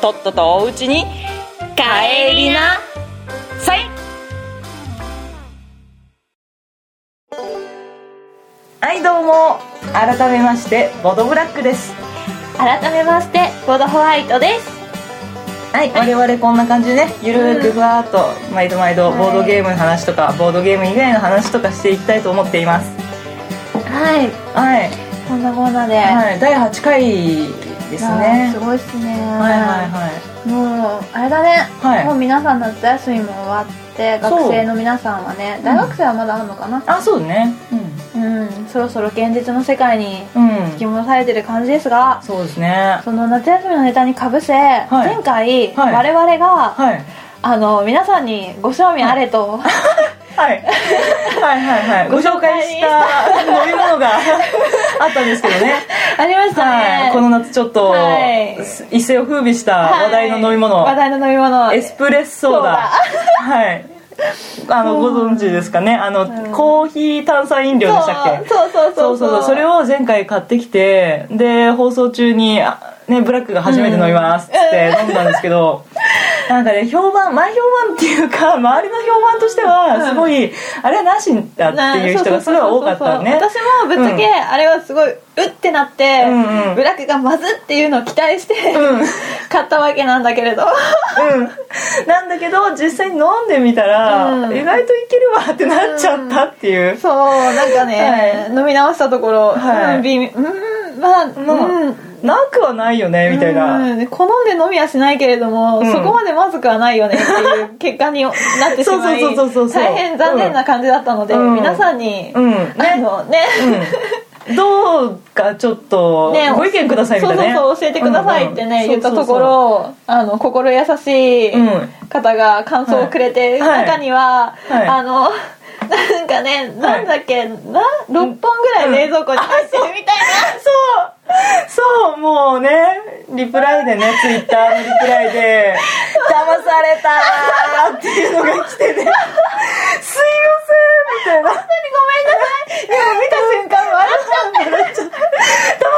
とっととおうちに帰りな。さい。はいどうも。改めましてボドブラックです。改めましてボドホワイトです。はい、我々こんな感じでね。ゆるーくふわーっと毎度毎度ボードゲームの話とかボードゲーム以外の話とかしていきたいと思っています。はい。はい、こんなこんなで、はい、第8回ですね。すごいっすね。はいはいもうあれだね、はい。もう皆さん夏休みも終わって学生の皆さんはね大学生はまだあるのかな？あそうね。うん、そろそろ現実の世界にうん、うん引き、戻されてる感じですがそうですね。その夏休みのネタにかぶせ、前回、はい。我々が、はい。あの皆さんにご賞味あれと、はい。はいはいはい。ご紹介した飲み物があったんですけどね。ありましたね、はい、この夏ちょっと、はい。一世を風靡したはい。話題の飲み物、話題の飲み物。エスプレッソーダはい。あのご存知ですかね？あの、ん。コーヒー炭酸飲料でしたっけ？そうそうそそう。うそう。それを前回買ってきてで放送中にあねブラックが初めて飲みますって飲んだんですけど、なんかね評判前評判っていうか周りの評判としてはすごい、あれはなしだっていう人がすごい多かったね。私もぶっちゃけ、あれはすごいうってなって、うんうん。ブラックがまずっていうのを期待して、うん。買ったわけなんだけれど。うん、なんだけど実際に飲んでみたら、うん。意外といけるわってなっちゃったっていう、そうなんかね、は飲み直したところ、はい。うんまあ、まあうん。なくはないよねみたいな、うん好んで飲みはしないけれども、うん。そこまでまずくはないよねっていう結果になってしまいそうそうそうそうそう大変残念な感じだったので、うん。皆さんに、ね。のね、うん、どうかちょっとねご意見くださいみたいなね。そうそうそう教えてくださいってね、言ったところあの心優しいうん。方が感想をくれて、はい。中には、はい。あのなんかね、なんだっけな？6本ぐらい冷蔵庫に入ってるみたいそう。そうもうねリプライでねツイッターのリプライで「騙された!」っていうのが来てね「すいません」みたいな。な本当にごめんなさい。でも見た瞬間笑っちゃって騙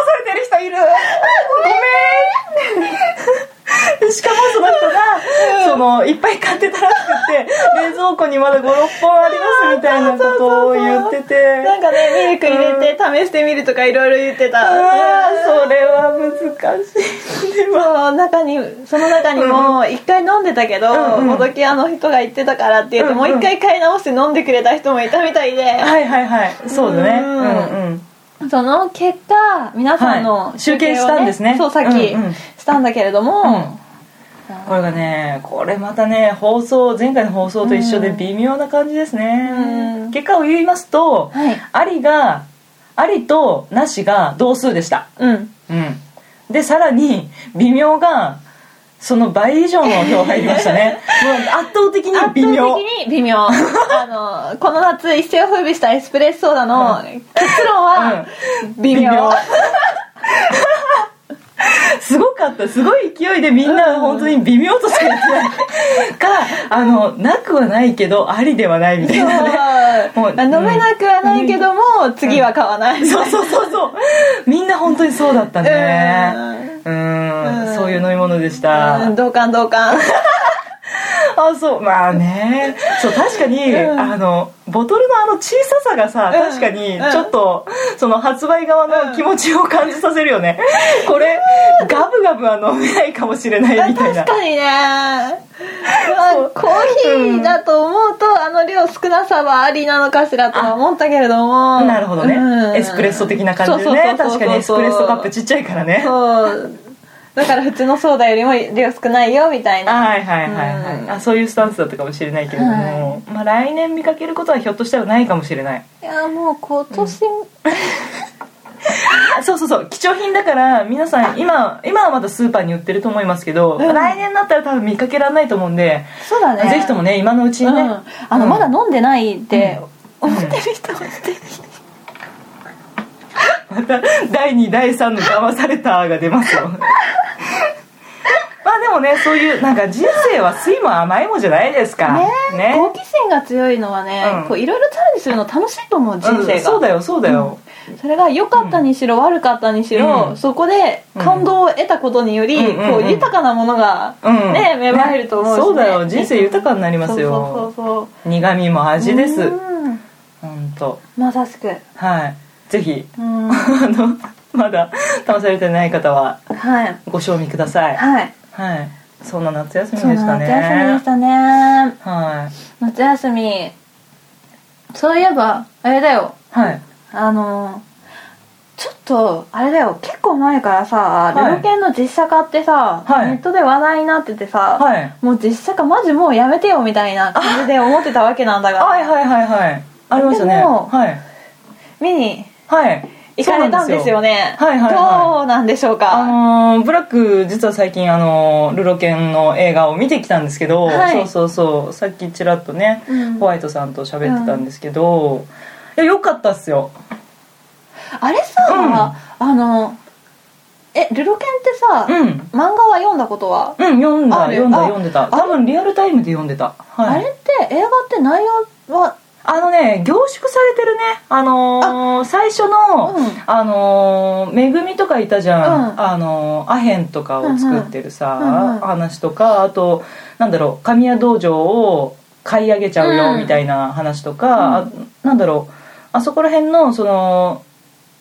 されてる人いる。ごめんしかもその人が、そのいっぱい買ってたらしくて 冷蔵庫にまだ56本ありますみたいなことを言ってて。なんかねミルク入れて試してみるとかいろいろ言ってた、それは難しいでも中にその中にも一回飲んでたけど、うもどき屋の人が言ってたからって言って、もう一回買い直して飲んでくれた人もいたみたいで、はいはいはい。そうだね。ううんんうん その結果皆さんのはい。集計したんですね。そうさっきうんうん。したんだけれども、これがねこれまたね放送前回の放送と一緒で微妙な感じですね、うん。結果を言いますと、はい。ありがありとなしが同数でした。うん。うん。でさらに微妙がその倍以上の票入りましたね。もう圧倒的に微妙。圧倒的に微妙。あのこの夏一世を風靡したエスプレッソーダの結論は微妙,、微妙 すごかった。すごい勢いでみんな本当に微妙としか言ってない。かあのなくはないけどありではないみたいなね。もう飲めなくはないけども、次は買わない、そうそうそうそう。みんな本当にそうだったね。うん。うん。そういう飲み物でした、うん。同感同感 あそう。まあね。そう確かに、うん。あのボトルのあの小ささがさ、うん。確かにうん。ちょっと、その発売側の気持ちを感じさせるよね、これガブガブは飲めないかもしれないみたいな。確かにね、まあ、コーヒーだと思うと、あの量少なさはありなのかしらとは思ったけれども。なるほどね、うん。エスプレッソ的な感じでね。確かにエスプレッソカップちっちゃいからね。そうだから普通のソーダよりも量少ないよみたいな。はいはいはいはい、うん。あそういうスタンスだったかもしれないけれども、まあ、来年見かけることはひょっとしたらないかもしれない。いやもう今年、そうそうそう貴重品だから皆さん今今はまだスーパーに売ってると思いますけど、ん。来年になったら多分見かけられないと思うんで、そうだね。ぜひともね今のうちにね、うん。あの、うん。まだ飲んでないって思ってる人はぜひまた第2第3の騙されたが出ますよ。まあでもねそういうなんか人生は酸いも甘いもじゃないですか。ね。ね。好奇心が強いのはね、うん。こういろいろチャレンジするの楽しいと思う人生が、うん。そうだよそうだよ、それが良かったにしろ、悪かったにしろ、うん。そこで感動を得たことにより、うん。こう豊かなものが、うん。ね芽生えると思うし、ね。そうだよ。人生豊かになりますよ。そうそうそう苦味も味です。本当まさしく。はいぜひうん。あのまだ騙されてない方ははい。ご賞味ください。はい。はい。そんな夏休みでしたね。夏休みでしたね。はい。夏休みそういえばあれだよ。はい。あのちょっとあれだよ。結構前からさ、はい。ルロケンの実写化ってさ、はい。ネットで話題になっててさ、はい。もう実写化マジもうやめてよみたいな 感じで思ってたわけなんだが。はいはいはいはい。ありましたね。はい。見にはい。行かれたんですよね。はいはいはい。どうなんでしょうか、あのーブラック実は最近あのールロケンの映画を見てきたんですけど、はい。そうそうそう。さっきちらっとね、うん。ホワイトさんと喋ってたんですけど、いやよかったっすよ。あれさ、あのえルロケンってさ、うん。漫画は読んだことは、うん読んだ読んだあ読んでた。あ多分リアルタイムで読んでた。はい。あれって映画って内容はあのね凝縮されてるね。あのー最初の、うん。あのーめぐみとかいたじゃん、うん。あのーアヘンとかを作ってるさ、うんうん話とかあとなんだろう神谷道場を買い上げちゃうようん。みたいな話とか、あなんだろうあそこら辺のそのえ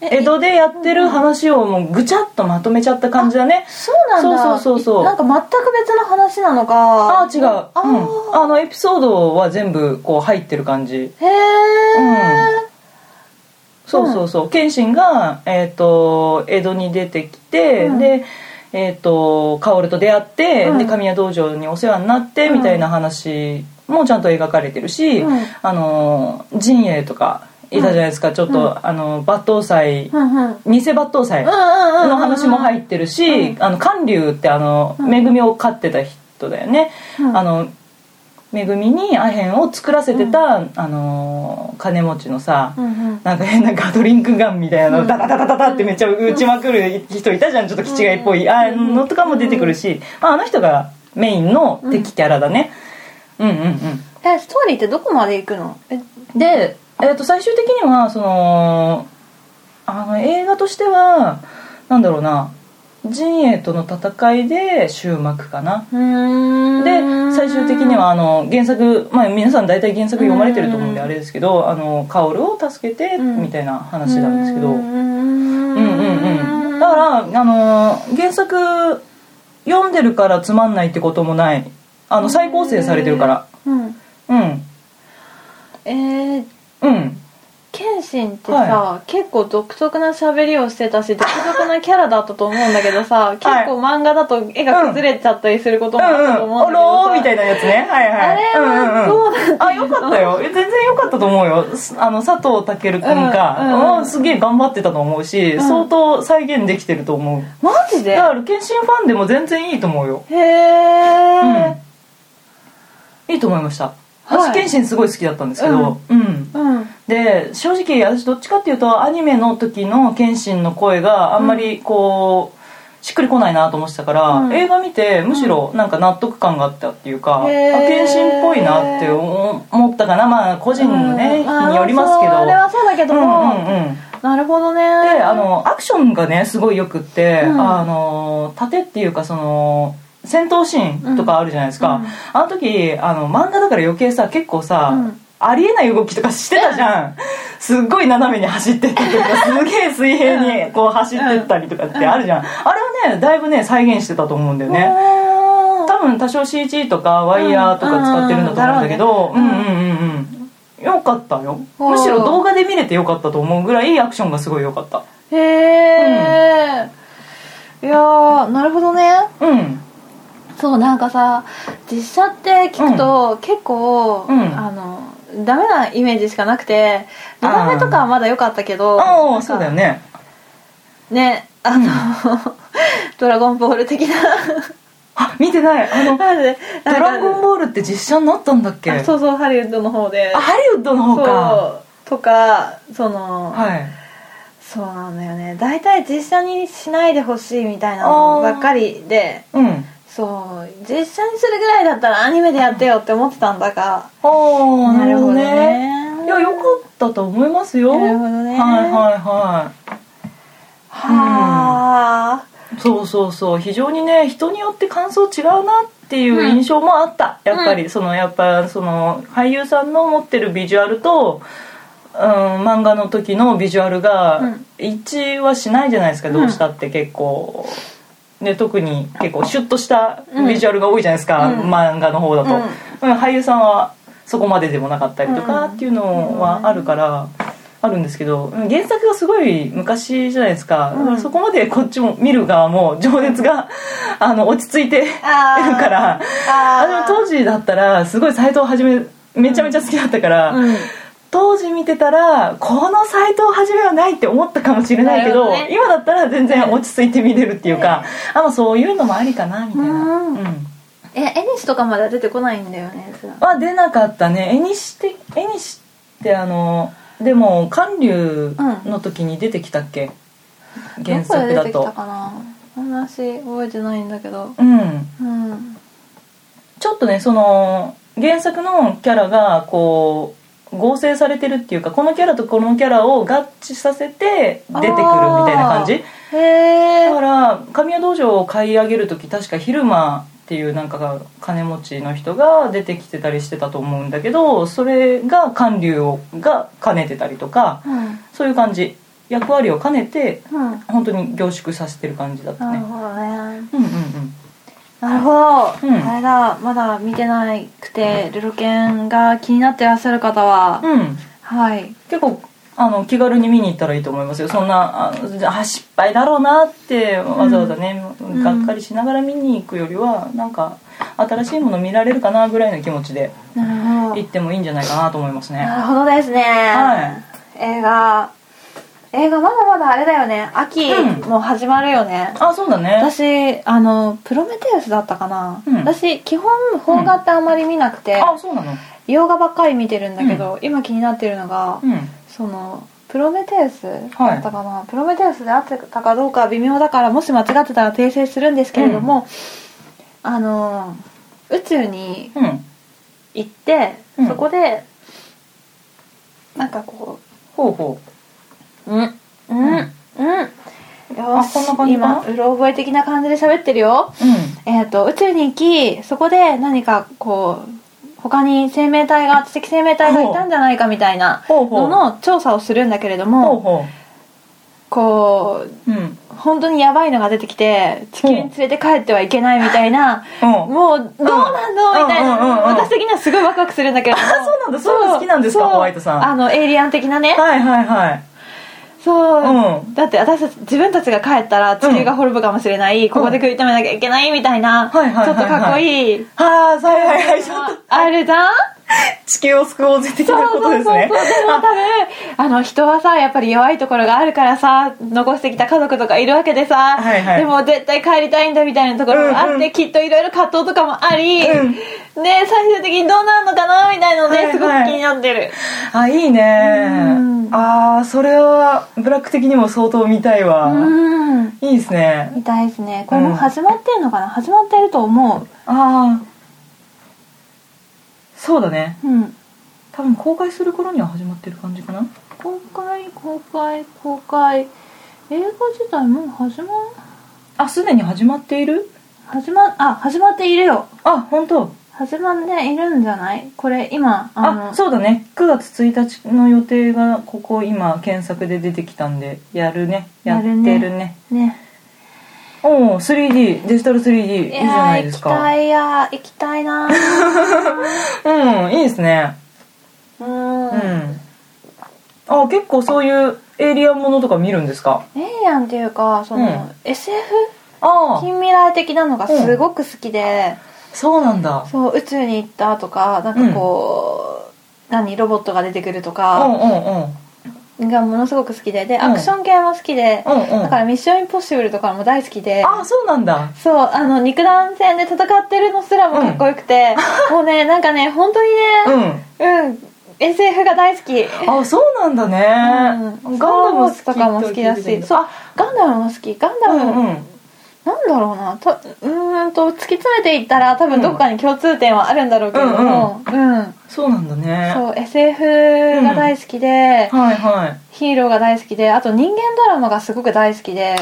江戸でやってる話をもうぐちゃっとまとめちゃった感じだね。そうなんだ。そうそうそうそう。なんか全く別の話なのか。ああ違う、あー。うん、あのエピソードは全部こう入ってる感じ。へえ、そうそうそう。謙信が、えー、と江戸に出てきて、うん。でえー、と薫と出会って、うん。で神谷道場にお世話になって、うんみたいな話もちゃんと描かれてるし、うん。あの陣営とかいたじゃないですか、ちょっと、あの抜刀斎、うんうん。偽抜刀斎うんうんうんの話も入ってるし、うん。あの関龍ってあの、うん。恵みを飼ってた人だよね、うん。あの恵みにアヘンを作らせてた、あの金持ちのさ、うんうん。なんか変なガトリングガンみたいなうん。のダダダダダダってめっちゃ撃ちまくる人いたじゃん。ちょっと気違いっぽいあのとかも出てくるし、まあ、あの人がメインの敵キャラだね、うん、うんうん。えストーリーってどこまで行くの？えで、えー、と最終的にはそのあの映画としてはなんだろうな陣営との戦いで終幕かな。で最終的にはあの原作、まあ、皆さん大体原作読まれてると思うんでうん。あれですけどあの薫を助けてうん。みたいな話なんですけど、ううん。んうんうん。だからあの原作読んでるからつまんないってこともない。あの再構成されてるから。うん。うん。えーうん。謙信ってさ、は結構独特な喋りをしてたし独特なキャラだったと思うんだけどさ、結構漫画だと絵が崩れちゃったりすることもあったと思うんだけどさ、おろーみたいなやつね。はいはい。あれはどうなってるのあよかったよ。え全然よかったと思うよ。すあの佐藤健君が、うんうんうんすげえ頑張ってたと思うし、ん。相当再現できてると思う。マジで？だから謙信ファンでも全然いいと思うよ。へえいいと思いました。はい私謙信すごい好きだったんですけどうん、うん。で正直私どっちかっていうとアニメの時の謙信の声があんまりこう、しっくりこないなと思ってたから、うん。映画見てむしろなんか納得感があったっていうか、へー。あ謙信っぽいなって思思ったかな。まあ個人のね、うん。によりますけど。あれはそうだけど。うんも、うんうん。なるほどね。であのアクションがねすごいよくって、うん。あの盾っていうかその戦闘シーンとかあるじゃないですか、うん。あの時あの漫画だから余計さ結構さ、うん。ありえない動きとかしてたじゃん。すっごい斜めに走ってったりとか すげえ水平にこう走ってったりとかってあるじゃん。あれはねだいぶね再現してたと思うんだよね。多分多少 CG とかワイヤーとか使ってるんだと思うんだけどううん。んうんうんうん。よかったよ。むしろ動画で見れてよかったと思うぐらいアクションがすごい良かった。へえ、いやーなるほどね。うんそうなんかさ実写って聞くと、結構、うん。あのダメなイメージしかなくて2番目とかはまだ良かったけどああそうだよね。ねあの、ドラゴンボール的な。あ見てない。あの「ドラゴンボール」って実写になったんだっけ？あそうそうハリウッドの方で。あハリウッドの方か。とかその、はい。そうなんだよね。大体実写にしないでほしいみたいなのばっかりで。うんそう実写にするぐらいだったらアニメでやってよって思ってたんだが。ああなるほどね。ね。いやよかったと思いますよ。なるほどね。はいはいはい。はあ、そうそうそう。非常にね人によって感想違うなっていう印象もあった、やっぱり、そのやっぱその俳優さんの持ってるビジュアルと、うん、漫画の時のビジュアルうがん。一致はしないじゃないですか、どうしたって結構。で特に結構シュッとしたビジュアルが多いじゃないですか、うん。漫画の方だと、うん。俳優さんはそこまででもなかったりとかうん。っていうのはあるから、あるんですけど原作がすごい昔じゃないですか、うん。そこまでこっちも見る側も情熱があの落ち着いてるから。ああ当時だったらすごい斎藤はじめめちゃめちゃ好きだったから、うん当時見てたらこの斎藤はじめはないって思ったかもしれないけどね。今だったら全然落ち着いて見れるっていうか、あまあそういうのもありかなみたいな。うん。うん。えエニスとかまでは出てこないんだよねは出なかったね。絵にして絵にしてあのでも韓流の時に出てきたっけ、原作だどこで出てきたとかな？話覚えてないんだけど。うん。うん。ちょっとねその原作のキャラがこう合成されてるっていうかこのキャラとこのキャラを合致させて出てくるみたいな感じ？だから神谷道場を買い上げる時確か昼間っていうなんか金持ちの人が出てきてたりしてたと思うんだけどそれが韓流をが兼ねてたりとかうん。そういう感じ。役割を兼ねてうん。本当に凝縮させてる感じだったね。うんうんうんなるほど、うん。あれだまだ見てなくてルロケンが気になってらっしゃる方は、うん。はい。結構あの気軽に見に行ったらいいと思いますよ。そんなああ失敗だろうなってわざわざね、ん。がっかりしながら見に行くよりはなんか新しいもの見られるかなぐらいの気持ちで行ってもいいんじゃないかなと思いますね。なるほどですね、は映画映画まだまだあれだよね。秋うん。もう始まるよね、あそうだね。私あのプロメテウスだったかな、うん。私基本邦画ってあんまり見なくて、あそうなの。洋画ばっかり見てるんだけど、今気になってるのが、うん。そのプロメテウスだったかな、プロメテウスであってたかどうかは微妙だからもし間違ってたら訂正するんですけれども、あの宇宙にうん。行って、うん。そこでなんかこほうほううん。うん。うん。よあしこんな感じか？な今うろ覚え的な感じで喋ってるよ。ううん。えっ、と宇宙に行きそこで何かこう他に生命体が知的生命体がいたんじゃないかみたいなのの調査をするんだけれどもほこう。ううん。本当にやばいのが出てきて地球に連れて帰ってはいけないみたいなう。んもうどうなの？みたいうんうんうんうん。な私的にはすごいワクワクするんだけれどそうなんだ。そういうの好きなんですか？ホワイトさん。あのエイリアン的なね。はいはいはいそう、うん。だって私たち自分たちが帰ったら地球が滅ぶかもしれない、ここで食い止めなきゃいけないみたいな、はいはいはいはい。ちょっとかっこいい。はあはいはいはいちょっとあるじゃん？地球を救おうぜ的なことですね。そうそうそう。でも多分あの人はさやっぱり弱いところがあるからさ残してきた家族とかいるわけでさ、はいはい。でも絶対帰りたいんだみたいなところもあって、うんうん。きっといろいろ葛藤とかもあり、うん。で最終的にどうなるのかなみたいなのはいはい。ですごく気になってる、あいいね。うん。ああそれはブラック的にも相当見たいわ。うん。いいですね。みたいですね。これもう始まってんのかな、始まってると思う。ああそうだね。うん。多分公開する頃には始まってる感じかな。公開公開公開。映画自体もう始まあすでに始まっている？始まあ始まっているよ。あ本当。始まっているんじゃない？これ今あのあそうだね。9月1日の予定がここ今検索で出てきたんでやるね。やってるね。ね。ねおお 3D デジタル 3D いいじゃないです行きたか。いや行きたいな うんいいですね。うん。うん。あ結構そういうエイリアンものとか見るんですか？エイリアンっていうかその、うん。SF 近未来的なのがすごく好きで、そうなんだ。そう宇宙に行ったとかなんかこう、何？ロボットが出てくるとうんか、うんうんがものすごく好きででアクション系も好きで、うんうん。だから「ミッションインポッシブル」とかも大好きで。あそうなんだ。そうあの肉弾戦で戦ってるのすらもかっこよくて、もうねなんかね本当にうん。ねうん SF が大好き。あそうなんだね、うん。ガンダムとかも好きだしそそううガンダムも好き。ガンダうム、んうんなんだろうな。とうーんと突き詰めていったら多分どこかに共通点はあるんだろうけれども。うん、そうなんだね。そう SF が大好きで、はいはい。ヒーローが大好きであと人間ドラマがすごく大好きで。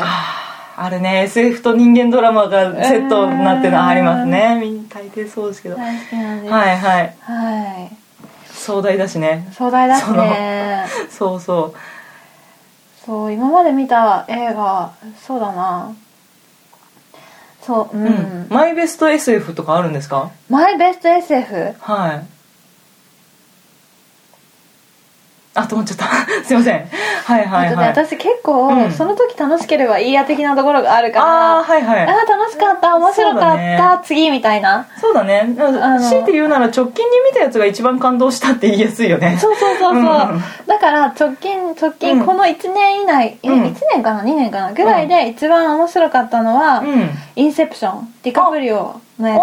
あれね SF と人間ドラマがセットになってるのありますね。みんな大抵そうですけど。はい大好きなんです。はいはい。壮大だしね。壮大だしね。そうそう。そう今まで見た映画そうだなそううん、うん、マイベスト SF とかあるんですか？マイベスト SF はいあ止まっちゃった。すいません。はいはいはい。私結構、うん。その時楽しければいいや的なところがあるからああはいはい。あー楽しかった面白かった、ね。次みたいな。そうだね。の強いて言うなら直近に見たやつが一番感動したって言いやすいよね。そうそうそうそう、うんだから直近直近うん。この1年以内、えうん。1年かな？2年かな？ぐらいで一番面白かったのは、うん。インセプションディカプリオのや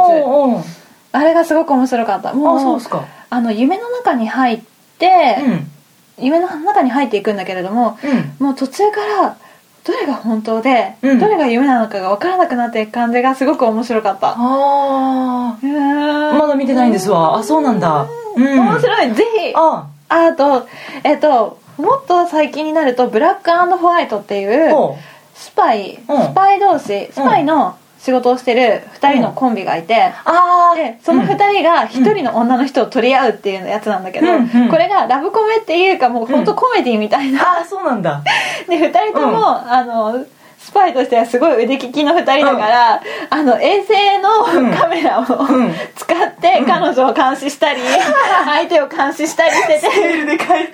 つ。あれがすごく面白かった。もうあそうですか。あの夢の中に入って、うん夢の中に入っていくんだけれどもうん。もう途中からどれが本当で、うん。どれが夢なのかが分からなくなっていく感じがすごく面白かった。ああまだ見てないんですわ。あそうなんだ。うん。面白い。ぜひあ。あとえっともっと最近になるとブラックホワイトっていうほスパイ、うん。スパイ同士スパイの仕事をしてる2人のコンビがいて、ああでその2人が1人の女の人を取り合うっていうやつなんだけど、うんうん。これがラブコメっていうかもう本当コメディみたいな、ああそうなんだ。で2人とも、うん。あのスパイとしてはすごい腕利きの2人だから、あの衛星うん。のカメラを、ん。使って彼女を監視したり、相手を監視したりしててスケールでかい。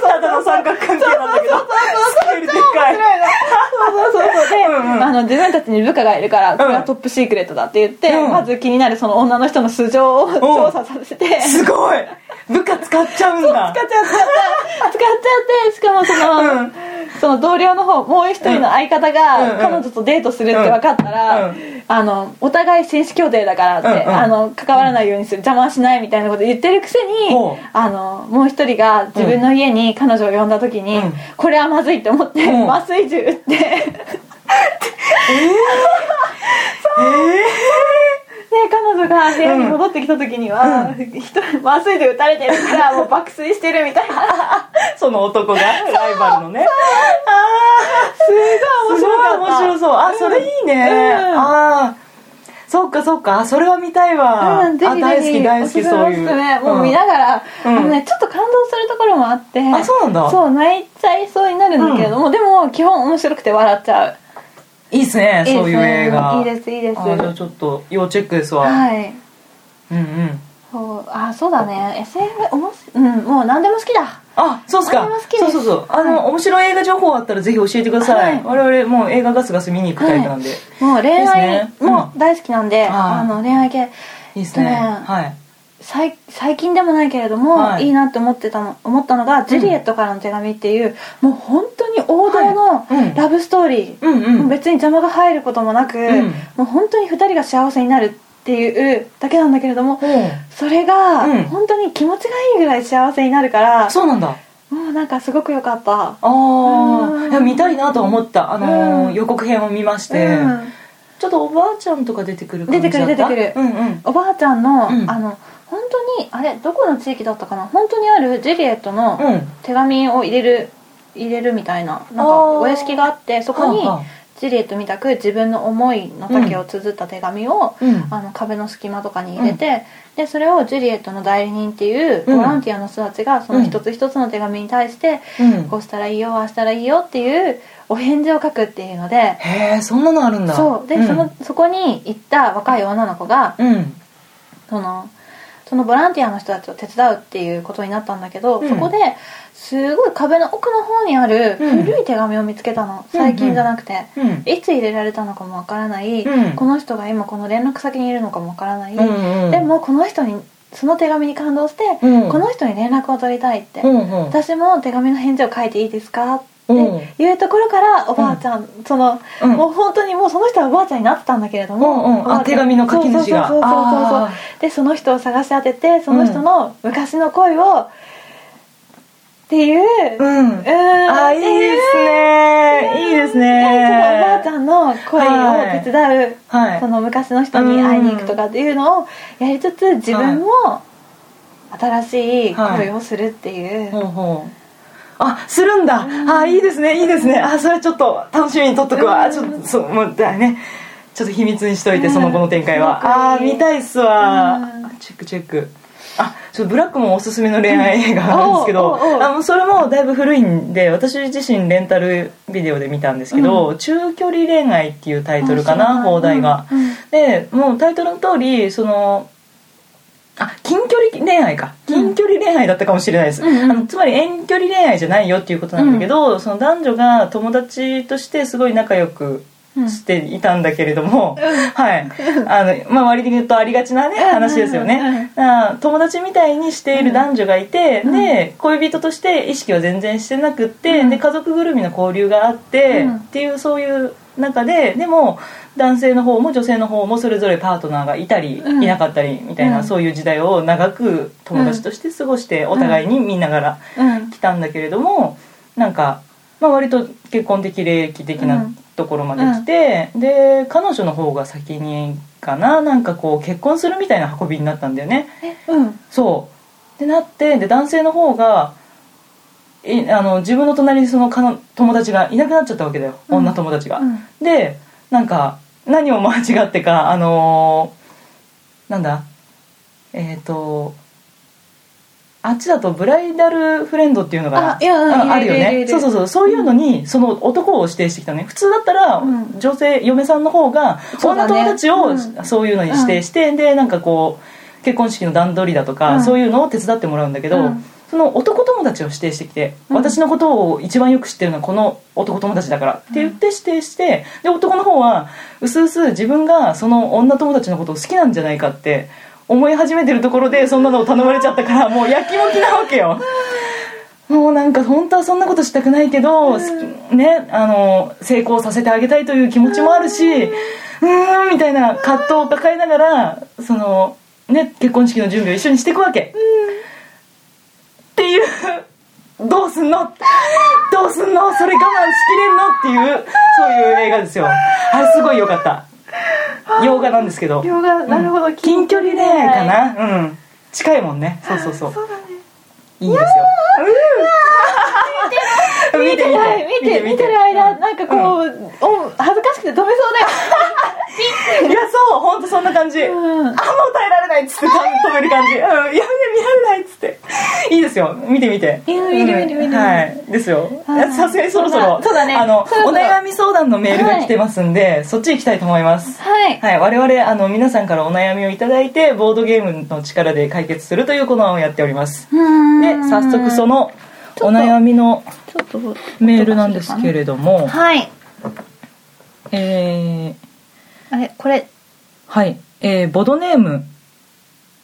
ただの三角関係なんだけどスケールでかい。そうそうそう。そうで、うんうん。あの自分たちに部下がいるからこれはトップシークレットだって言って、うん。まず気になるその女の人の素性を調査させて、すごい。部下使っちゃうんだ。使っちゃった。使っちゃってしかもその,、うんその同僚の方もう一人の相方うんがうん。彼女とデートするって分かったら、うん。あのお互い紳士協定だからって、あの関わらないようにする邪魔はしないみたいなこと言ってるくせに、あのもう一人が自分の家に彼女を呼んだ時に、うん。これはまずいって思って、うん。麻酔銃撃って。で彼女が部屋に戻ってきた時には、人麻酔銃撃たれてるから もう爆睡してるみたいな。その男が ライバルのね。すごい面白かった。面白そう。あそれいいね、うん。ああそっかそっか。あそれは見たいわ、うん、ぜひぜひあ大好き大好きそういう。おすすめ。もう見ながら、うん。あのね、ちょっと感動するところもあって。あそうなんだ。そう泣いちゃいそうになるんだけれども、でも基本面白くて笑っちゃういいっすねそういう映画。いいですいいです。あじゃあちょっと要チェックですわ、はい。うんうん。そうあそうだね。SF おもしうんもう何でも好きだ。あそうっすか。そうそうそう。あの、面白い映画情報あったらぜひ教えてください、はい我々もう映画ガスガス見に行くタイプなんで、もう恋愛も大好きなんで、うんあの恋愛系いいっすねはい最最近でもないけれども、はい。い、いなって思ってたの思ったのが「ジュリエットからの手紙」っていう、もう本当に王道のラブストーリー、うんうん。もう別に邪魔が入ることもなく、ん。もう本当に2人が幸せになるっていうだけなんだけれども、うん。それがうん。本当に気持ちがいいぐらい幸せになるから、そうなんだ。もうなんかすごく良かった。あうん。あいや見たいなとは思った。あのーうん。予告編を見まして、うん。ちょっとおばあちゃんとか出てくる感じだった？出てくる出てくる。うんうん。おばあちゃんの、うん。あの本当にあれどこの地域だったかな？本当にあるジュリエットのうん。手紙を入れる入れるみたいななんかお屋敷があってそこにはあはあ。ジュリエットみたく自分の思いの丈を綴った手紙を、うん。あの壁の隙間とかに入れて、でそれをジュリエットの代理人っていううん。ボランティアの人たちがその一つ一つの手紙に対して、うん。こうしたらいいよああしたらいいよっていうお返事を書くっていうのでへえそんなのあるんだ。そう。で、ん。そのそこに行った若い女の子がうん。そのそのボランティアの人たちを手伝うっていうことになったんだけど、うん。そこですごい壁の奥の方にあるうん。古い手紙を見つけたの、最近じゃなくて、うん。いつ入れられたのかもわからない、うん。この人が今この連絡先にいるのかもわからない、うんうん。でもこの人にその手紙に感動して、うん。この人に連絡を取りたいって、うんうん。私も手紙の返事を書いていいですかっていうところからおばあちゃん、その、うん。もう本当にもうその人はおばあちゃんになってたんだけれども、あ手紙の書き主が。そうそうそうそうでその人を探し当ててその人の昔の恋をっていう、うんうんあいいですねいいですねそのおばあちゃんの恋を手伝う、はいその昔の人に会いに行くとかっていうのをやりつつ自分も新しい恋をするっていう、ほうほうあするんだ、あいいですねいいですね。あそれちょっと楽しみにとっとくわ、うん。ちょっとそうもうだね。ちょっと秘密にしといて、うん。その後の展開は。あー見たいっすわ、うん。チェックチェック。あちょっとブラックもおすすめの恋愛映画あるんですけど、あのそれもだいぶ古いんで私自身レンタルビデオで見たんですけど、中距離恋愛っていうタイトルかな放題が、うんうん。でもうタイトルの通りそのあ近距離恋愛か。近距離恋愛だったかもしれないです、うんうん。あのつまり遠距離恋愛じゃないよっていうことなんだけど、その男女が友達としてすごい仲良くうん。していたんだけれども、うん。はい。あの、まあ、割に言うとありがちなねうん話ですようんうん友達みたいにしている男女がいて、うん。で恋人として意識は全然してなくって、うん。で家族ぐるみの交流があって、うん。っていうそういう中ででも男性の方も女性の方もそれぞれパートナーがいたり、うん。いなかったりみたいな、うん。そういう時代を長く友達として過ごしてお互いに見ながらうん。来たんだけれどもなんか、まあ、割と結婚的齢期的うなん。ところまで来て、で彼女の方が先にかななんかこう結婚するみたいな運びになったんだよね。えうん。そう。ってなってで男性の方がいあの自分の隣にそのかの友達がいなくなっちゃったわけだよ、うん。女友達が、うん。でなんか何を間違ってかあのーなんだ？えっ、とあっちだとブライダルフレンドっていうのがあいやうんああるよいるいるいる。ねそうそうそう。そういうのにその男を指定してきたね普通だったら、うん。女性嫁さんの方が女そうだね。友達をうん。そういうのに指定して、でなんかこう結婚式の段取りだとか、うん。そういうのを手伝ってもらうんだけど、うんその男友達を指定してきて、うん。私のことを一番よく知ってるのはこの男友達だからって言って指定してで男の方はうすうす自分がその女友達のことを好きなんじゃないかって思い始めてるところでそんなのを頼まれちゃったからもうやきもきなわけよ。もうなんか本当はそんなことしたくないけど、ねあの成功させてあげたいという気持ちもあるしうーんみたいな葛藤を抱えながらそのね結婚式の準備を一緒にしていくわけ、っていう。どうすんの？どうすんの？それ我慢しきれんの？っていうそういう映画ですよ。あれすごい良かった。洋画なんですけど。洋画なるほど、うん近距離恋愛かな？うん。近いもんね。そうそうそう。そうだね。いいですよ。うん。見てない見て見てる。間なんかこう、お恥ずかしくて止めそうだよいやそう本当そんな感じ、うん。あもう耐えられないっつって止める感じ、うん、やめて見られないっつって。いいですよ。見て見て。見る見る見る。はい。ですよ。はい。さすがにそろそろそうだね。あのお悩み相談のメールが来てますんで、そっち行きたいと思います。はい。はい、我々あの皆さんからお悩みをいただいてボードゲームの力で解決するというコーナーをやっております。でで早速そのお悩みのちょっとメールなんですけれども。はい。えー、あれこれ。はい、えー、ボドネーム。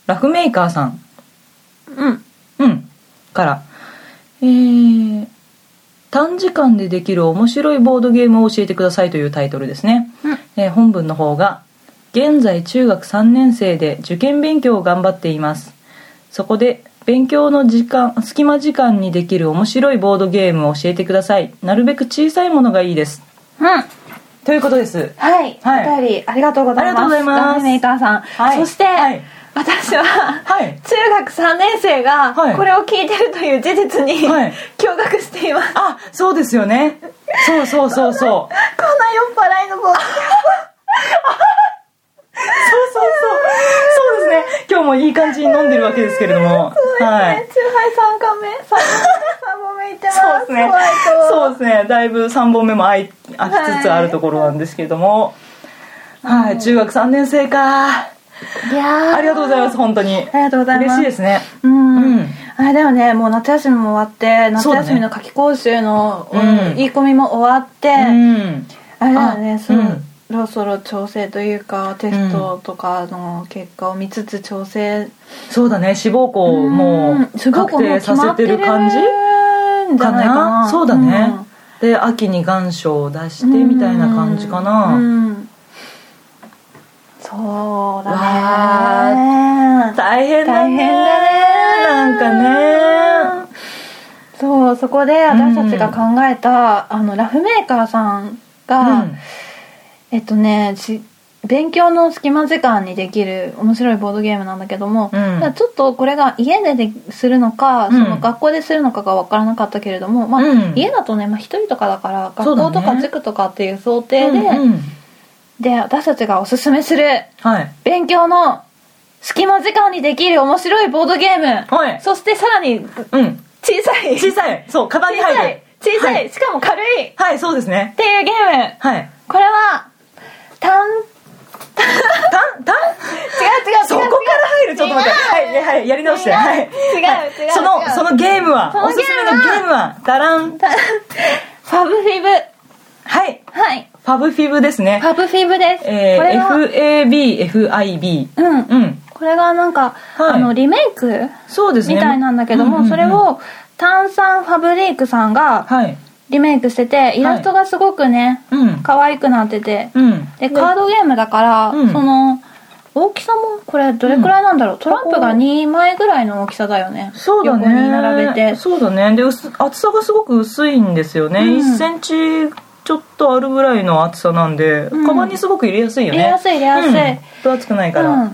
ラフメーカーさん。うん。うん。から。えー、短時間でできる面白いボードゲームを教えてくださいというタイトルですね、うん。えー本文の方が現在中学3年生で受験勉強を頑張っています。そこで勉強の時間隙間時間にできる面白いボードゲームを教えてください。なるべく小さいものがいいです。うんということです。はい、はい。お便りありがとうございます。ありがとうございます。メーカーさん、はい。そして、はい。私ははい。中学3年生がはい。これを聞いてるという事実に、はい。驚愕しています。こんなあそうですよね。そうそうそうそう。酔っ払いのボードそうそうそう。そうですね。今日もいい感じに飲んでるわけですけれども。はい。チューハイ3巻目3本目いってますそうですね。そうですね。だいぶ3本目も空い空きつつあるところなんですけれども。はい、中学3年生か。いやー。ありがとうございます。本当に。ありがとうございます。嬉しいですね。うん、うん。あれだよねもう夏休みも終わって夏休みの夏期講習の、うん。言い込みも終わって、うん。あれだよねその、う。んろそろ調整というかテストとかの結果を見つつ調整、そうだね。志望校も確定させてる感じかな。そうだね、うん、で秋に願書を出してみたいな感じかな、うん、そうだね。大変だね。なんかね。そうそこで私たちが考えた、うん、あのラフメーカーさんが、えっとね勉強の隙間時間にできる面白いボードゲームなんだけども、うん、ちょっとこれが家でするのか、うん、その学校でするのかが分からなかったけれども、まあ、うん、家だとね、まあ、1人とかだから学校とか塾とかっていう想定で、ね、で私たちがおすすめする、勉強の隙間時間にできる面白いボードゲーム、はい、そしてさらに、小さい。小さい。そうカバンに入る。小さい、はい、しかも軽い。はいそうですね。っていうゲーム。はい。これは単。単単？違う違う。そこから入る？ちょっと待って。はいはいやり直して。はい。違う違う。そのそのゲームは？おすすめのゲームは？ダラン。ファブフィブ。はい。はい。ファブフィブですね。ファブフィブです。えー、FABFIB うん。うん。これがなんか、はい、あのリメイク？そうですね。みたいなんだけども、それを炭酸ファブリークさんが、はいリメイクしててイラストがすごくね、はい、可愛くなってて、うん、でカードゲームだから、うん、その大きさもこれどれくらいなんだろう、うん、トランプが2枚ぐらいの大きさだよね。そうだね。横に並べて。そうだね。で厚さがすごく薄いんですよね、うん、1センチちょっとあるぐらいの厚さなんで、うん、カバンにすごく入れやすいよね。入れやすい入れやすい、分厚くないから、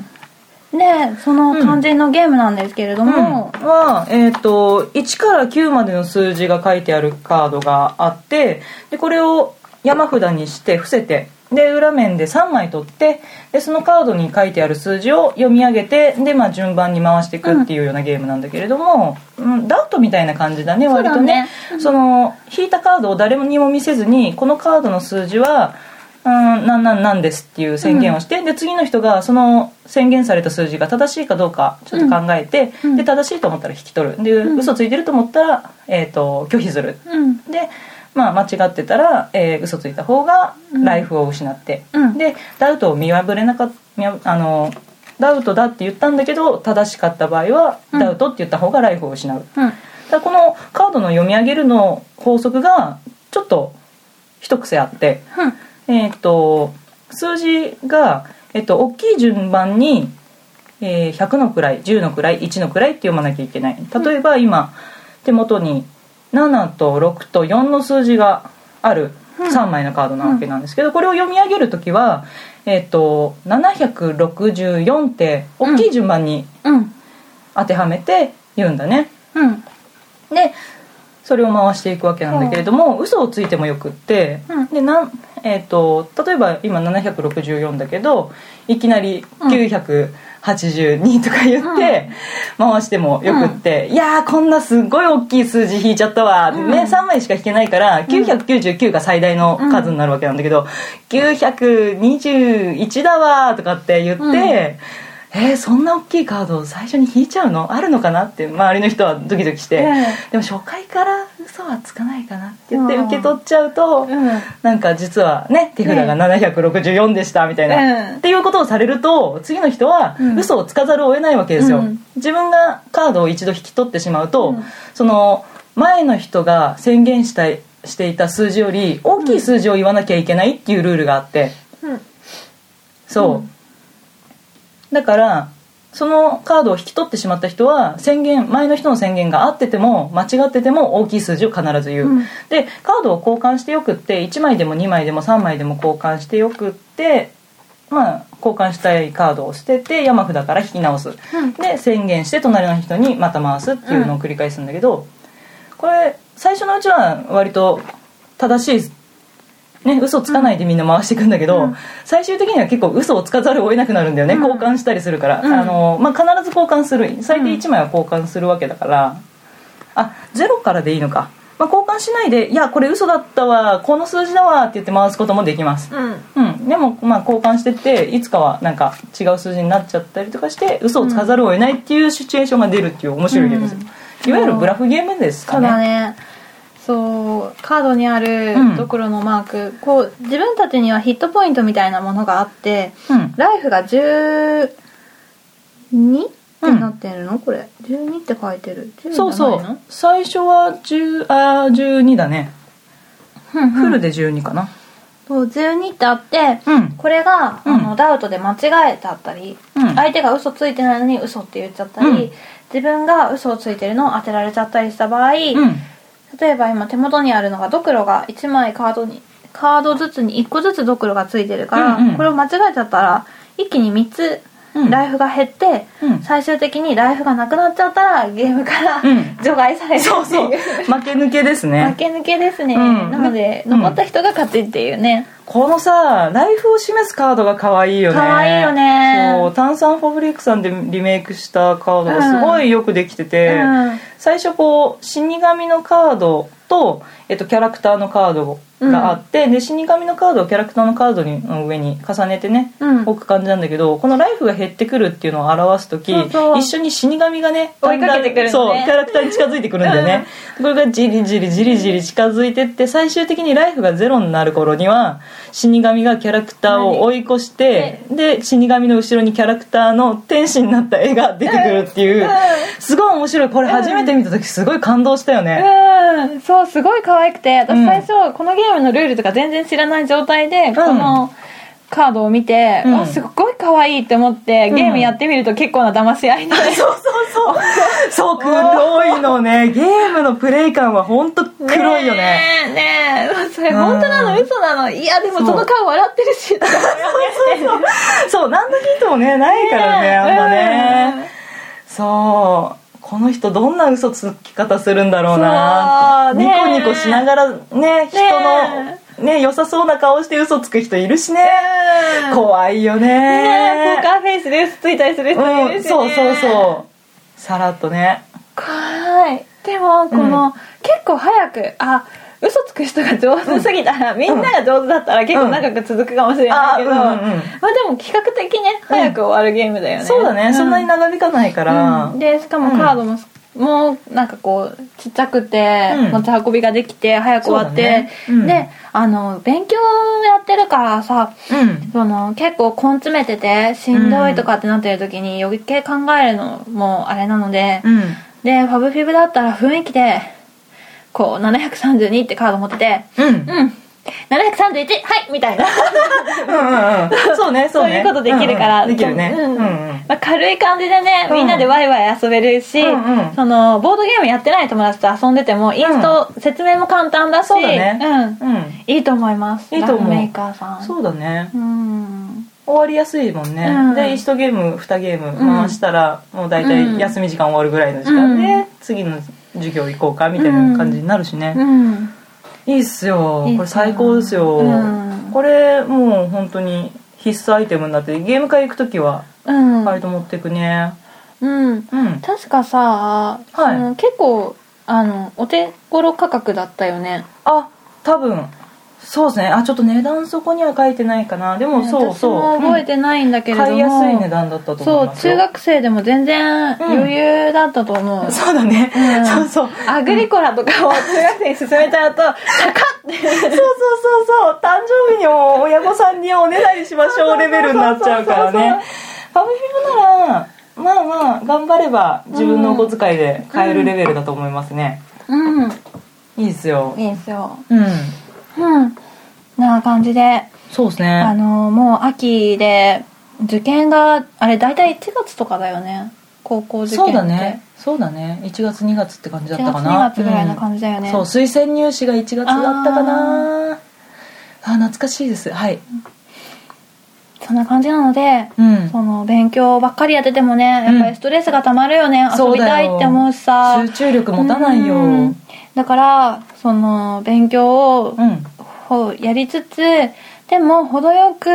でその肝心のゲームなんですけれども、うん、は、えーと、1から9までの数字が書いてあるカードがあってでこれを山札にして伏せてで裏面で3枚取ってでそのカードに書いてある数字を読み上げてで、まあ、順番に回していくっていうようなゲームなんだけれども、うん、ダウトみたいな感じだね割とね。その引いたカードを誰にも見せずにこのカードの数字はうんなんなんなんですっていう宣言をして、うん、で次の人がその宣言された数字が正しいかどうかちょっと考えて、うん、で正しいと思ったら引き取る。で、うん、嘘ついてると思ったら、えーと、拒否する、うん、で、まあ、間違ってたら、えー、嘘ついた方がライフを失って、でダウトを見破れなかったあのダウトだって言ったんだけど正しかった場合は、ダウトって言った方がライフを失う、だこのカードの読み上げるの法則がちょっと一癖あって、えっ、ー、と数字が、えっ、と、大きい順番に、えー、100の位10の位1の位って読まなきゃいけない。例えば今、手元に7と6と4の数字がある。3枚のカードなわけなんですけど、これを読み上げる時は、えっ、ー、と764って大きい順番に当てはめて言うんだね。うん、でそれを回していくわけなんだけれども、嘘をついてもよくって、でなんえーと、例えば今764だけどいきなり982とか言って回してもよくって、うん、いやーこんなすごい大きい数字引いちゃったわ、うん、ね3枚しか引けないから999が最大の数になるわけなんだけど、うん、921だわとかって言って。えー、そんな大きいカードを最初に引いちゃうの？あるのかなって周りの人はドキドキして、えー、でも初回から嘘はつかないかなって言って受け取っちゃうと、うん、なんか実はね手札が764でしたみたいな、うん、っていうことをされると次の人は嘘をつかざるを得ないわけですよ、うん、自分がカードを一度引き取ってしまうと、その前の人が宣言したしていた数字より大きい数字を言わなきゃいけないっていうルールがあって、そう、だからそのカードを引き取ってしまった人は宣言前の人の宣言が合ってても間違ってても大きい数字を必ず言う、うん、でカードを交換してよくって1枚でも2枚でも3枚でも交換してよくってまあ交換したいカードを捨てて山札から引き直す、うん、で宣言して隣の人にまた回すっていうのを繰り返すんだけど、これ最初のうちは割と正しいね、嘘つかないでみんな回していくんだけど、うん、最終的には結構嘘をつかざるを得なくなるんだよね、うん、交換したりするから、うん、あのまあ、必ず交換する。最低1枚は交換するわけだから、あゼロからでいいのか、まあ、交換しないで「いやこれ嘘だったわこの数字だわ」って言って回すこともできます、うん。でも、まあ、交換してっていつかはなんか違う数字になっちゃったりとかして嘘をつかざるを得ないっていうシチュエーションが出るっていう面白いゲームです、いわゆるブラフゲームですかね。そうだねそうカードにあるうん。ドクロのマーク、こう自分たちにはヒットポイントみたいなものがあってうん。ライフが12ってなってるの、これ。12って書いてる。10そうそう。の最初は10あー12だね。ふんふん。フルで12かな。そう12ってあってうん。これが、うん。あのダウトで間違えちゃったり、うん。相手が嘘ついてないのに嘘って言っちゃったり、うん。自分が嘘をついてるのを当てられちゃったりした場合、うん例えば今手元にあるのがドクロが1枚カードにカードずつに1個ずつドクロがついてるから、うんうん。これを間違えちゃったら一気に3つうん。ライフが減って、うん。最終的にライフがなくなっちゃったらゲームから、うん。除外されるっていそうそう。負け抜けですね。負け抜けですね、うん。なのでうん。残った人が勝ちっていうね、このさライフを示すカードが可愛いよね。可愛いよね。そう炭酸ファブリックさんでリメイクしたカードがすごいよくできてて、うん。最初こう死神のカードと、えっと、キャラクターのカードがあって、で死神のカードをキャラクターのカードにの上に重ねてね、うん。置く感じなんだけどこのライフが減ってくるっていうのを表す時一緒に死神がね追いかけてくるのね。そうキャラクターに近づいてくるんだよね、これがじりじりじりじり近づいてって最終的にライフがゼロになる頃には死神がキャラクターを追い越してで死神の後ろにキャラクターの天使になった絵が出てくるっていう、すごい面白い。これ初めて見た時すごい感動したよね、うん。そうすごい可愛くてうん。私最初このゲームのルールとか全然知らない状態でこのカードを見て、うん。わすっごい可愛いって思ってゲームやってみると結構な騙し合いで、そうそうそう。そう黒いのね。ゲームのプレイ感は本当黒いよね。ねえねえ。それ本当なの？うん。嘘なの？いやでもそう。その顔笑ってるし。と かそう何のヒントもねないからねあんまねそう。この人どんな嘘つき方するんだろうな。ニコニコしながらね人のね良さそうな顔して嘘つく人いるしね。怖いよね。えポーねカーフェイスで嘘ついたりする人いうんるし、ね。そうそうそう。さらっとね。怖い。でもこの、うん。結構早くあ嘘つく人が上手すぎたら、みんなが上手だったら結構長く続くかもしれないけど、まあでも企画的ね早く終わるゲームだよね、そうだね、そんなに長引かないから、うん。でしかもカードも、もうなんかこうちっちゃくて、うん。持ち運びができて早く終わって、であの勉強やってるからさうん。その結構根詰めててしんどいとかってなってる時に余計考えるのもあれなので、うん。でファブフィブだったら雰囲気でこう732ってカード持っててうん。うん。731はいみたいな。うんうんうん。そうねそうね。そういうことできるから、うんうん。できるね。うんうん。うんまあ、軽い感じでね、うん。みんなでワイワイ遊べるし、うんうん。そのボードゲームやってない友達と遊んでてもインスト、説明も簡単だしそうだね。うん。うん。いいと思います。いいと思う。ラフメーカーさん。そうだね。うん。終わりやすいもんね、うん。で1ゲーム2ゲーム回したら、もう大体休み時間終わるぐらいの時間。で、うん。次の授業行こうかみたいな感じになるしね、うん。いいっすよ。これ最高ですよ、うん。これもう本当に必須アイテムになってゲーム会行く時はうん、割と持ってくね。うん、うん。確かさ、い。その結構あのお手頃価格だったよね。あ多分そうですね。あちょっと値段そこには書いてないかな。でもそうそう。覚えてないんだけれども、買いやすい値段だったと思いそうますよ。中学生でも全然余裕だったと思う、そうだね、うん。そうそう。アグリコラとかを中学生に進めちゃうと高っそうそうそうそう。誕生日にも親御さんにおねだりしましょうレベルになっちゃうからね。ファブフィブならまあまあ頑張れば自分のお小遣いで買えるレベルだと思いますね、うん。いいですよ。いいですよ。うんうん。な感じで。そうですあねのもう秋で受験があれ大体1月とかだよね。高校受験って。そうだね。そうだね。1月2月って感じだっ1月たかな。2月ぐらいな感じだよね、うん。そう推薦入試が1月だったかな。あ懐かしいです。はい。そんな感じなので、うん。その勉強ばっかりやっててもねやっぱりストレスがたまるよね、遊びたいって思うしさ。集中力持たないよ。ううんんだからその勉強をほやりつつでも程よく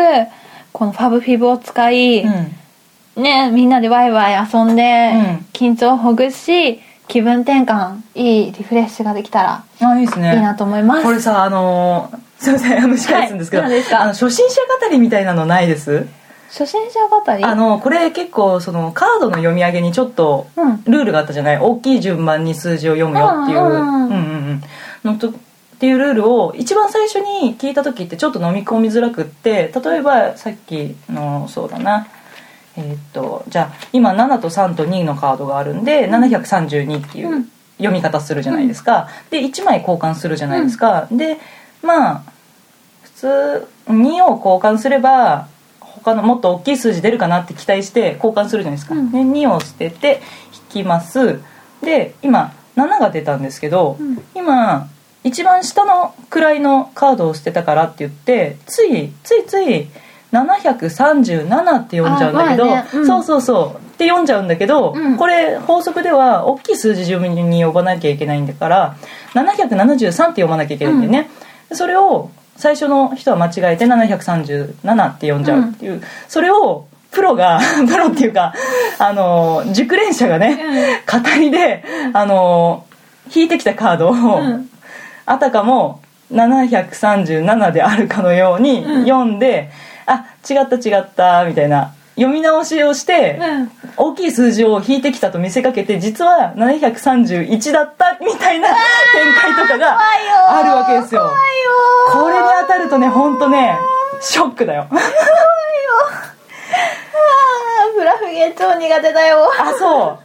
このファブフィブを使い、うん。ねみんなでワイワイ遊んで、うん。緊張をほぐし気分転換いいリフレッシュができたらあいいですね。いいなと思います、これさあのーすいませんあの司会するんですけど、はいあの初心者語りみたいなのないです？初心者語り？あのこれ結構そのカードの読み上げにちょっとうん。ルールがあったじゃない？大きい順番に数字を読むよっていう。うんうんうん。のとっていうルールを一番最初に聞いた時ってちょっと飲み込みづらくって例えばさっきのそうだな。えーっとじゃあ今7と3と2のカードがあるんで、732っていううん。読み方するじゃないですか、で1枚交換するじゃないですか、でまあ普通2を交換すれば他のもっと大きい数字出るかなって期待して交換するじゃないですか、うん。で2を捨てて引きます。で今7が出たんですけど、うん。今一番下の位のカードを捨てたからって言ってついついつい737って読んじゃうんだけど、ね。うん。そうそうそう。って読んじゃうんだけど、うん。これ法則では大きい数字順に呼ばなきゃいけないんだから773って読まなきゃいけないんだよね、それを最初の人は間違えて737って読んじゃうっていう、それをプロが プロっていうかあの熟練者がね、語りであの引いてきたカードを、ん。あたかも737であるかのようにうん。読んで、あ違った違ったみたいな読み直しをして、うん。大きい数字を引いてきたと見せかけて実は731だったみたいな展開とかがあるわけですよ。これに当たるとね本当ねショックだよ。あー。ブラフゲー超苦手だよあそう。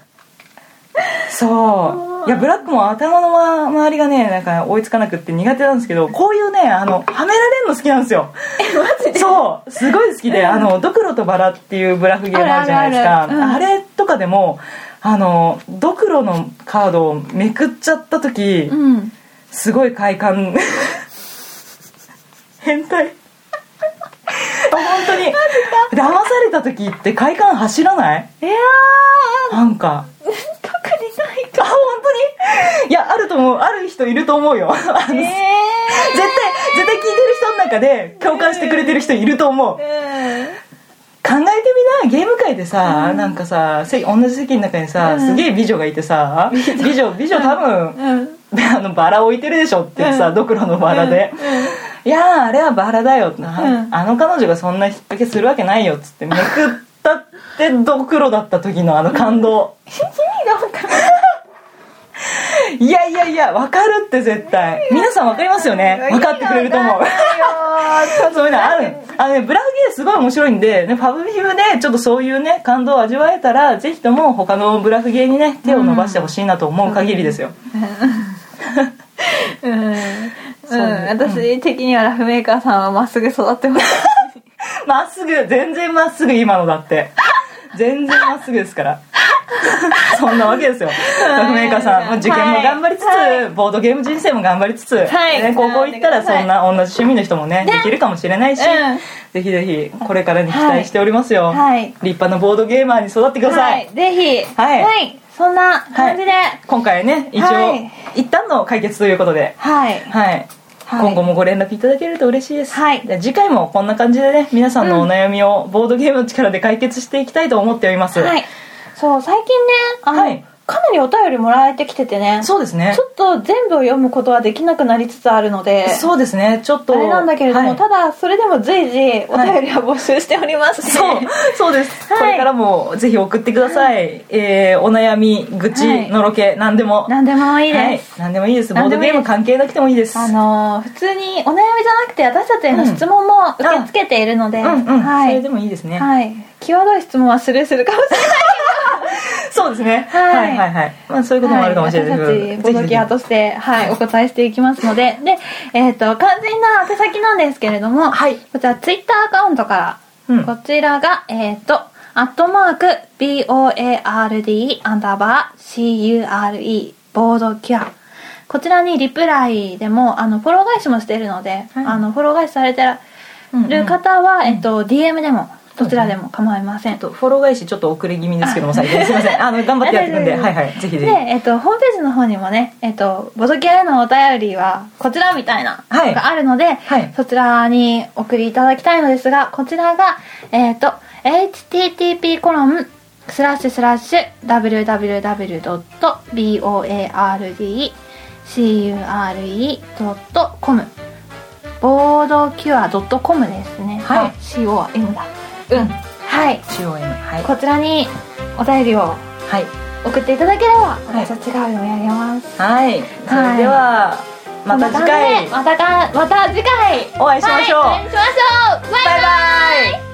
そういやブラックも頭の周りがねなんか追いつかなくって苦手なんですけどこういうねあのはめられるの好きなんですよ。えマジで？そう。すごい好きで、あのドクロとバラっていうブラフゲームあるじゃないですか。あれとかでもあのドクロのカードをめくっちゃった時、うん。すごい快感。変態。本当に。騙された時って快感走らない？いやー。なんか いやあると思う。ある人いると思うよ。あの 絶対絶対聞いてる人の中で共感してくれてる人いると思う。考ええてみな。ゲーム界でさ、なんかさせ同じ席の中にさ、うん。すげえ美女がいてさ美女。美女多分、うん。あのバラ置いてるでしょってさ、うん。ドクロのバラで、いやーあれはバラだよ、な。うん。あの彼女がそんな引っ掛けするわけないよっつってめくったってドクロだった時のあの感動。意味が分かんないいやいやいや分かるって絶対。皆さん分かりますよね。分かってくれると思う。そういうのある。あのねブラフゲーすごい面白いんで、ね、パブビムでちょっとそういうね感動を味わえたらぜひとも他のブラフゲーにね手を伸ばしてほしいなと思う限りですよ、うん、うん。そうね。私的にはラフメーカーさんはまっすぐ育ってます まっすぐ全然まっすぐ今のだって全然まっすぐですから。そんなわけですよ。メーカーさん、まあ受験も頑張りつつ、はい。ボードゲーム人生も頑張りつつ、はい。ね、高校行ったらそんな同じ趣味の人もねね。できるかもしれないし、うん。ぜひぜひこれからに期待しておりますよ、はい。立派なボードゲーマーに育ってください、はい。ぜひ。はい。そんな感じで。は今回ね一応、はい。一旦の解決ということで。い。はいはい。今後もご連絡いただけると嬉しいです、はい。次回もこんな感じでね皆さんのお悩みをボードゲームの力で解決していきたいと思っております、はい。そう最近ねあの、はいかなりお便りもらえてきててね。そうですね。ちょっと全部を読むことはできなくなりつつあるので。そうですね。ちょっとあれなんだけれども、はい。ただそれでも随時お便りは募集しております、そうそうです、はい。これからもぜひ送ってください、えーお悩み愚痴、はい。のろけ何でも。何でもいいです、はい、何でもいいです。ボードゲーム関係なくてもいいです。あのー普通にお悩みじゃなくて私たちへの質問も受け付けているので、うんうん、はい。それでもいいですね、はい。際どい質問はスルーするかもしれないですね、はい。はいはいはい。まあそういうこともあるかもしれないはい、私たちボドキアとして、はい、お答えしていきますので。で、えっと肝心な宛先なんですけれども、はい。こちらツイッターアカウントから、うん。こちらがえっ、とアットマーク BOARD アンダーバー CURE ボードキュア。こちらにリプライでもあのフォロー返しもしているので、はい。あのフォロー返しされてる方は、えっと DM でもどちらでも構いません、とフォロー返しちょっと遅れ気味ですけども最近。すいません。あの頑張ってやっていくんで。はいはい。ぜひぜで、ひえっと、ホームページの方にもね、えっと、ボドキャへのお便りはこちらみたいなはい。のがあるので、はい。そちらに送りいただきたいのですがこちらがえっと http コロンスラッシュスラッシュ www.boardcure.com ボードキュア .com ですね。はい。あ COM だうん。はい。COM はい。こちらにお便りをはい。送っていただければい。私たちが読み上げます、はい。それでは、また次回。またかまた次回。お会いしましょう。はい。お会いしましょう。バイバイ